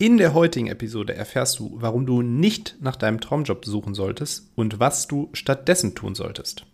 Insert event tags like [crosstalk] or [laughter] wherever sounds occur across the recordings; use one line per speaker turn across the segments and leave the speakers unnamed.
In der heutigen Episode erfährst du, warum du nicht nach deinem Traumjob suchen solltest und was du stattdessen tun solltest.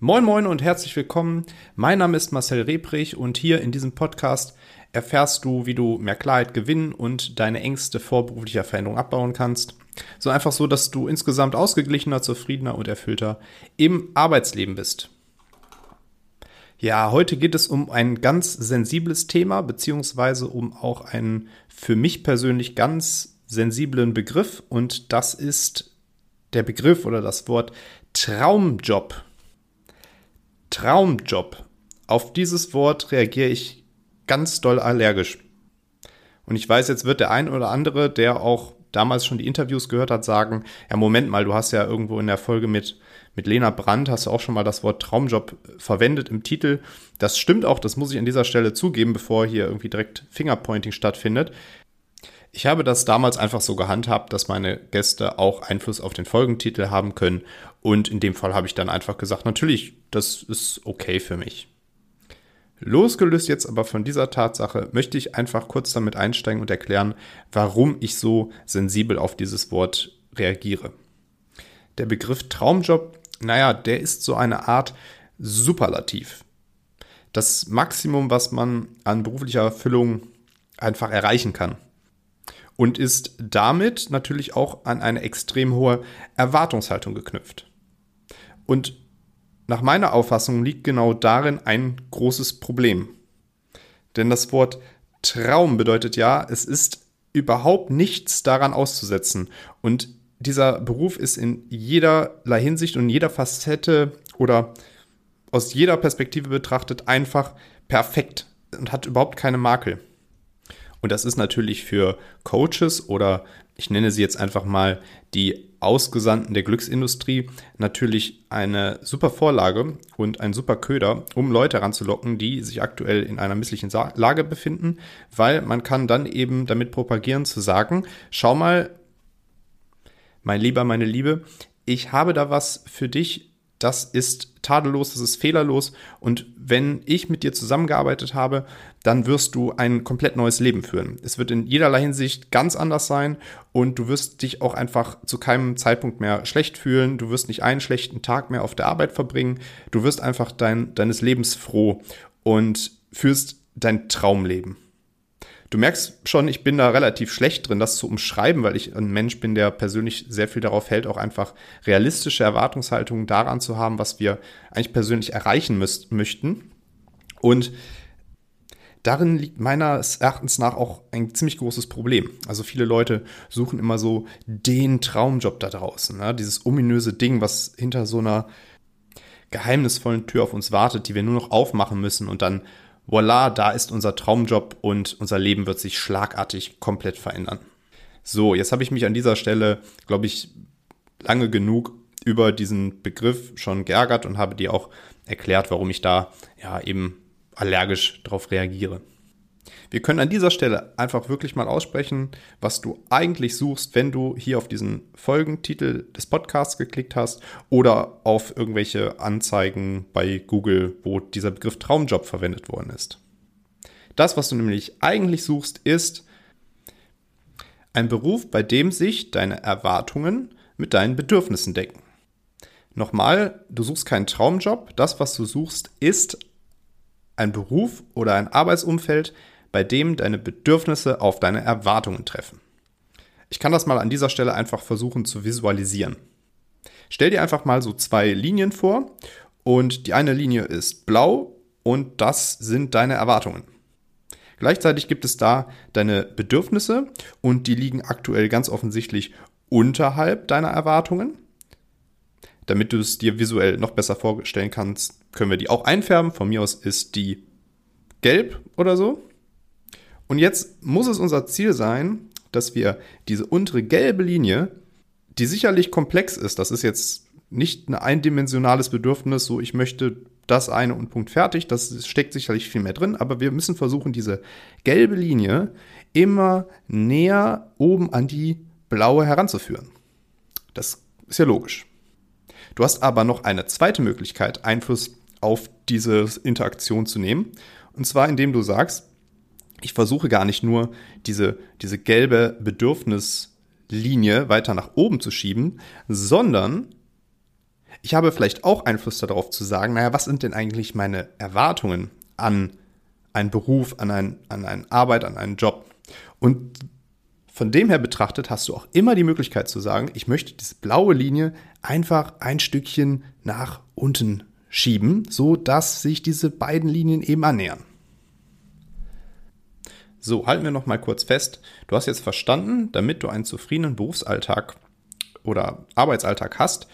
Moin moin und herzlich willkommen. Mein Name ist Marcel Rebrich und hier in diesem Podcast erfährst du, wie du mehr Klarheit gewinnen und deine Ängste vor beruflicher Veränderung abbauen kannst. So einfach so, dass du insgesamt ausgeglichener, zufriedener und erfüllter im Arbeitsleben bist. Ja, heute geht es um ein ganz sensibles Thema, beziehungsweise um auch einen für mich persönlich ganz sensiblen Begriff und das ist der Begriff oder das Wort Traumjob. Traumjob. Auf dieses Wort reagiere ich ganz doll allergisch. Und ich weiß, jetzt wird der ein oder andere, der auch damals schon die Interviews gehört hat, sagen, ja, Moment mal, du hast ja irgendwo in der Folge mit mit Lena Brandt hast du auch schon mal das Wort Traumjob verwendet im Titel. Das stimmt auch, das muss ich an dieser Stelle zugeben, bevor hier irgendwie direkt Fingerpointing stattfindet. Ich habe das damals einfach so gehandhabt, dass meine Gäste auch Einfluss auf den Folgentitel haben können. Und in dem Fall habe ich dann einfach gesagt, natürlich, das ist okay für mich. Losgelöst jetzt aber von dieser Tatsache möchte ich einfach kurz damit einsteigen und erklären, warum ich so sensibel auf dieses Wort reagiere. Der Begriff Traumjob naja, der ist so eine Art Superlativ. Das Maximum, was man an beruflicher Erfüllung einfach erreichen kann. Und ist damit natürlich auch an eine extrem hohe Erwartungshaltung geknüpft. Und nach meiner Auffassung liegt genau darin ein großes Problem. Denn das Wort Traum bedeutet ja, es ist überhaupt nichts daran auszusetzen. Und dieser Beruf ist in jederlei Hinsicht und jeder Facette oder aus jeder Perspektive betrachtet einfach perfekt und hat überhaupt keine Makel. Und das ist natürlich für Coaches oder ich nenne sie jetzt einfach mal die Ausgesandten der Glücksindustrie natürlich eine super Vorlage und ein super Köder, um Leute ranzulocken, die sich aktuell in einer misslichen Lage befinden, weil man kann dann eben damit propagieren zu sagen, schau mal, mein Lieber, meine Liebe, ich habe da was für dich, das ist tadellos, das ist fehlerlos und wenn ich mit dir zusammengearbeitet habe, dann wirst du ein komplett neues Leben führen. Es wird in jederlei Hinsicht ganz anders sein und du wirst dich auch einfach zu keinem Zeitpunkt mehr schlecht fühlen, du wirst nicht einen schlechten Tag mehr auf der Arbeit verbringen, du wirst einfach dein, deines Lebens froh und führst dein Traumleben. Du merkst schon, ich bin da relativ schlecht drin, das zu umschreiben, weil ich ein Mensch bin, der persönlich sehr viel darauf hält, auch einfach realistische Erwartungshaltungen daran zu haben, was wir eigentlich persönlich erreichen müsst, möchten. Und darin liegt meines Erachtens nach auch ein ziemlich großes Problem. Also viele Leute suchen immer so den Traumjob da draußen, ne? dieses ominöse Ding, was hinter so einer geheimnisvollen Tür auf uns wartet, die wir nur noch aufmachen müssen und dann voila, da ist unser Traumjob und unser Leben wird sich schlagartig komplett verändern. So, jetzt habe ich mich an dieser Stelle, glaube ich, lange genug über diesen Begriff schon geärgert und habe dir auch erklärt, warum ich da ja eben allergisch darauf reagiere. Wir können an dieser Stelle einfach wirklich mal aussprechen, was du eigentlich suchst, wenn du hier auf diesen Folgentitel des Podcasts geklickt hast oder auf irgendwelche Anzeigen bei Google, wo dieser Begriff Traumjob verwendet worden ist. Das, was du nämlich eigentlich suchst, ist ein Beruf, bei dem sich deine Erwartungen mit deinen Bedürfnissen decken. Nochmal, du suchst keinen Traumjob. Das, was du suchst, ist ein Beruf oder ein Arbeitsumfeld, bei dem deine Bedürfnisse auf deine Erwartungen treffen. Ich kann das mal an dieser Stelle einfach versuchen zu visualisieren. Stell dir einfach mal so zwei Linien vor und die eine Linie ist blau und das sind deine Erwartungen. Gleichzeitig gibt es da deine Bedürfnisse und die liegen aktuell ganz offensichtlich unterhalb deiner Erwartungen. Damit du es dir visuell noch besser vorstellen kannst, können wir die auch einfärben. Von mir aus ist die gelb oder so. Und jetzt muss es unser Ziel sein, dass wir diese untere gelbe Linie, die sicherlich komplex ist, das ist jetzt nicht ein eindimensionales Bedürfnis, so ich möchte das eine und Punkt fertig, das steckt sicherlich viel mehr drin, aber wir müssen versuchen, diese gelbe Linie immer näher oben an die blaue heranzuführen. Das ist ja logisch. Du hast aber noch eine zweite Möglichkeit, Einfluss auf diese Interaktion zu nehmen. Und zwar indem du sagst, ich versuche gar nicht nur diese, diese gelbe Bedürfnislinie weiter nach oben zu schieben, sondern ich habe vielleicht auch Einfluss darauf zu sagen, naja, was sind denn eigentlich meine Erwartungen an einen Beruf, an, ein, an eine Arbeit, an einen Job? Und von dem her betrachtet hast du auch immer die Möglichkeit zu sagen, ich möchte diese blaue Linie einfach ein Stückchen nach unten schieben, so dass sich diese beiden Linien eben annähern. So, halten wir noch mal kurz fest. Du hast jetzt verstanden, damit du einen zufriedenen Berufsalltag oder Arbeitsalltag hast,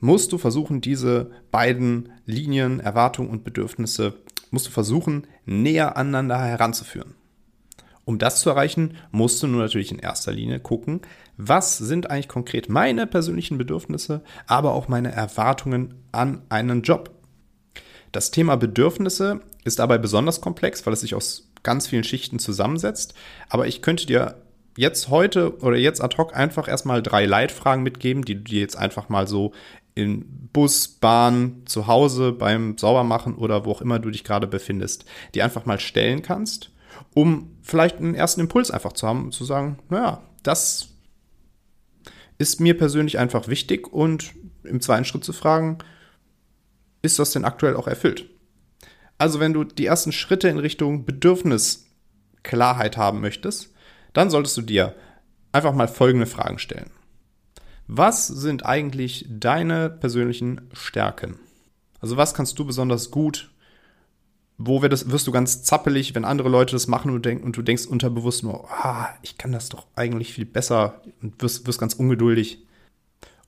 musst du versuchen, diese beiden Linien, Erwartungen und Bedürfnisse, musst du versuchen, näher aneinander heranzuführen. Um das zu erreichen, musst du nur natürlich in erster Linie gucken, was sind eigentlich konkret meine persönlichen Bedürfnisse, aber auch meine Erwartungen an einen Job. Das Thema Bedürfnisse ist dabei besonders komplex, weil es sich aus ganz vielen Schichten zusammensetzt. Aber ich könnte dir jetzt heute oder jetzt ad hoc einfach erstmal drei Leitfragen mitgeben, die du dir jetzt einfach mal so in Bus, Bahn, zu Hause, beim Saubermachen oder wo auch immer du dich gerade befindest, die einfach mal stellen kannst um vielleicht einen ersten Impuls einfach zu haben, zu sagen, naja, das ist mir persönlich einfach wichtig und im zweiten Schritt zu fragen, ist das denn aktuell auch erfüllt? Also wenn du die ersten Schritte in Richtung Bedürfnisklarheit haben möchtest, dann solltest du dir einfach mal folgende Fragen stellen. Was sind eigentlich deine persönlichen Stärken? Also was kannst du besonders gut wo das, wirst du ganz zappelig, wenn andere Leute das machen und, denk, und du denkst unterbewusst nur, ah, ich kann das doch eigentlich viel besser und wirst, wirst ganz ungeduldig.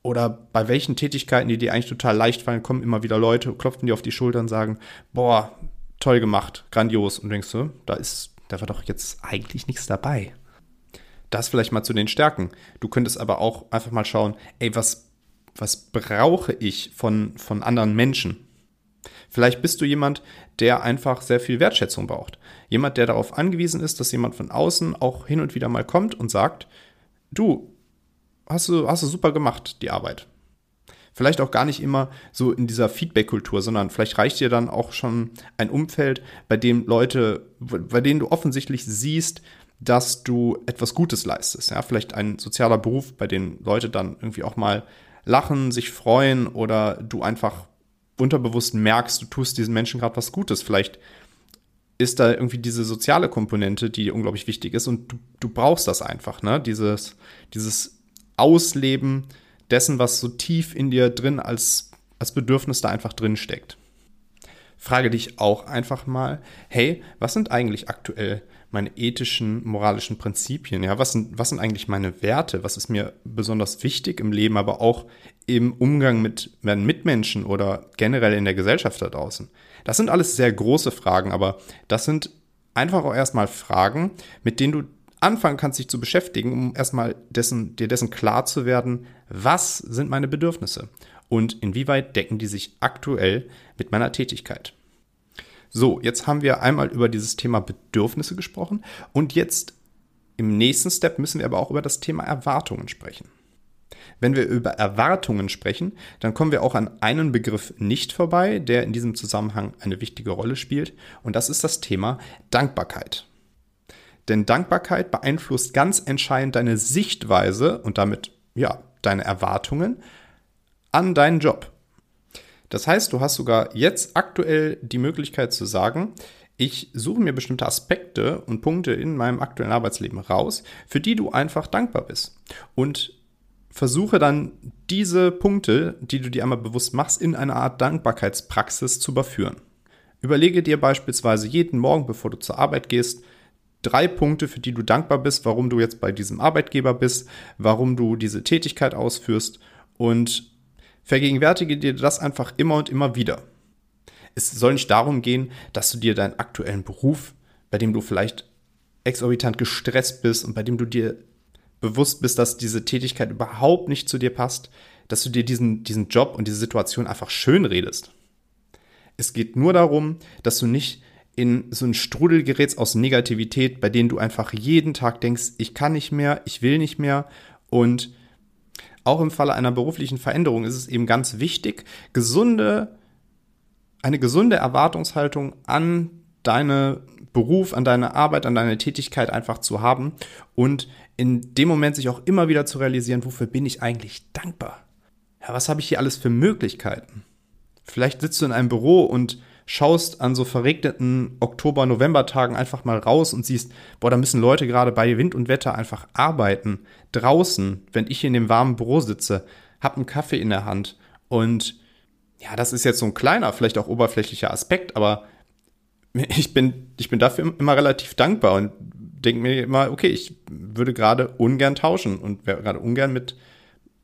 Oder bei welchen Tätigkeiten, die dir eigentlich total leicht fallen, kommen immer wieder Leute, klopfen dir auf die Schulter und sagen, boah, toll gemacht, grandios. Und denkst du, da ist, da war doch jetzt eigentlich nichts dabei. Das vielleicht mal zu den Stärken. Du könntest aber auch einfach mal schauen, ey, was, was brauche ich von, von anderen Menschen? Vielleicht bist du jemand, der einfach sehr viel Wertschätzung braucht. Jemand, der darauf angewiesen ist, dass jemand von außen auch hin und wieder mal kommt und sagt, du, hast du, hast du super gemacht, die Arbeit. Vielleicht auch gar nicht immer so in dieser Feedback-Kultur, sondern vielleicht reicht dir dann auch schon ein Umfeld, bei dem Leute, bei denen du offensichtlich siehst, dass du etwas Gutes leistest. Ja, vielleicht ein sozialer Beruf, bei dem Leute dann irgendwie auch mal lachen, sich freuen oder du einfach unterbewusst merkst, du tust diesen Menschen gerade was Gutes. Vielleicht ist da irgendwie diese soziale Komponente, die unglaublich wichtig ist und du, du brauchst das einfach, ne? Dieses, dieses Ausleben dessen, was so tief in dir drin als, als Bedürfnis da einfach drin steckt. Frage dich auch einfach mal, hey, was sind eigentlich aktuell meine ethischen, moralischen Prinzipien? Ja, was sind, was sind eigentlich meine Werte? Was ist mir besonders wichtig im Leben, aber auch im Umgang mit meinen Mitmenschen oder generell in der Gesellschaft da draußen? Das sind alles sehr große Fragen, aber das sind einfach auch erstmal Fragen, mit denen du anfangen kannst, dich zu beschäftigen, um erstmal dessen, dir dessen klar zu werden, was sind meine Bedürfnisse und inwieweit decken die sich aktuell mit meiner Tätigkeit. So, jetzt haben wir einmal über dieses Thema Bedürfnisse gesprochen und jetzt im nächsten Step müssen wir aber auch über das Thema Erwartungen sprechen. Wenn wir über Erwartungen sprechen, dann kommen wir auch an einen Begriff nicht vorbei, der in diesem Zusammenhang eine wichtige Rolle spielt, und das ist das Thema Dankbarkeit. Denn Dankbarkeit beeinflusst ganz entscheidend deine Sichtweise und damit ja, deine Erwartungen an deinen Job. Das heißt, du hast sogar jetzt aktuell die Möglichkeit zu sagen, ich suche mir bestimmte Aspekte und Punkte in meinem aktuellen Arbeitsleben raus, für die du einfach dankbar bist. Und versuche dann diese Punkte, die du dir einmal bewusst machst, in eine Art Dankbarkeitspraxis zu überführen. Überlege dir beispielsweise jeden Morgen, bevor du zur Arbeit gehst, drei Punkte, für die du dankbar bist, warum du jetzt bei diesem Arbeitgeber bist, warum du diese Tätigkeit ausführst und Vergegenwärtige dir das einfach immer und immer wieder. Es soll nicht darum gehen, dass du dir deinen aktuellen Beruf, bei dem du vielleicht exorbitant gestresst bist und bei dem du dir bewusst bist, dass diese Tätigkeit überhaupt nicht zu dir passt, dass du dir diesen, diesen Job und diese Situation einfach schön redest. Es geht nur darum, dass du nicht in so einen Strudel gerätst aus Negativität, bei denen du einfach jeden Tag denkst, ich kann nicht mehr, ich will nicht mehr und auch im Falle einer beruflichen Veränderung ist es eben ganz wichtig, gesunde, eine gesunde Erwartungshaltung an deine Beruf, an deine Arbeit, an deine Tätigkeit einfach zu haben und in dem Moment sich auch immer wieder zu realisieren, wofür bin ich eigentlich dankbar? Ja, was habe ich hier alles für Möglichkeiten? Vielleicht sitzt du in einem Büro und schaust an so verregneten Oktober, November-Tagen einfach mal raus und siehst, boah, da müssen Leute gerade bei Wind und Wetter einfach arbeiten. Draußen, wenn ich in dem warmen Büro sitze, hab einen Kaffee in der Hand und ja, das ist jetzt so ein kleiner, vielleicht auch oberflächlicher Aspekt, aber [laughs] ich bin, ich bin dafür immer relativ dankbar und denke mir immer, okay, ich würde gerade ungern tauschen und wäre gerade ungern mit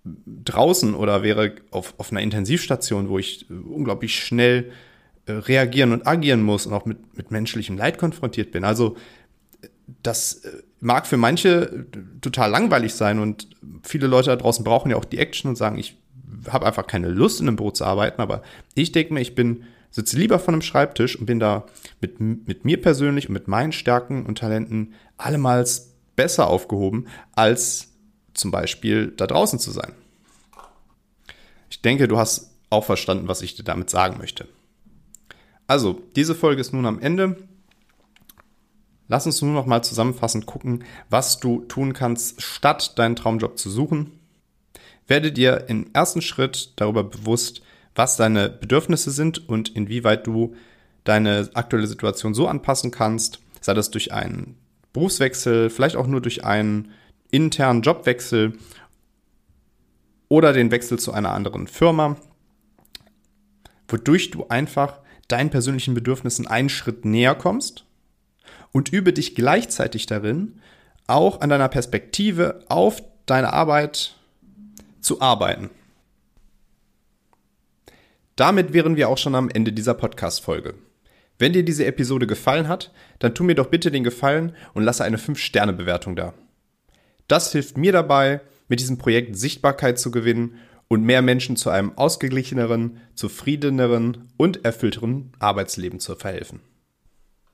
draußen oder wäre auf, auf einer Intensivstation, wo ich unglaublich schnell reagieren und agieren muss und auch mit, mit menschlichem Leid konfrontiert bin. Also das äh, mag für manche total langweilig sein und viele Leute da draußen brauchen ja auch die Action und sagen, ich habe einfach keine Lust in einem Büro zu arbeiten, aber ich denke mir, ich bin sitze lieber vor einem Schreibtisch und bin da mit, mit mir persönlich und mit meinen Stärken und Talenten allemals besser aufgehoben, als zum Beispiel da draußen zu sein. Ich denke, du hast auch verstanden, was ich dir damit sagen möchte. Also, diese Folge ist nun am Ende. Lass uns nur noch mal zusammenfassend gucken, was du tun kannst, statt deinen Traumjob zu suchen. Werde dir im ersten Schritt darüber bewusst, was deine Bedürfnisse sind und inwieweit du deine aktuelle Situation so anpassen kannst, sei das durch einen Berufswechsel, vielleicht auch nur durch einen internen Jobwechsel oder den Wechsel zu einer anderen Firma, wodurch du einfach deinen persönlichen Bedürfnissen einen Schritt näher kommst und übe dich gleichzeitig darin, auch an deiner Perspektive auf deine Arbeit zu arbeiten. Damit wären wir auch schon am Ende dieser Podcast-Folge. Wenn dir diese Episode gefallen hat, dann tu mir doch bitte den Gefallen und lasse eine 5-Sterne-Bewertung da. Das hilft mir dabei, mit diesem Projekt Sichtbarkeit zu gewinnen und mehr Menschen zu einem ausgeglicheneren, zufriedeneren und erfüllteren Arbeitsleben zu verhelfen.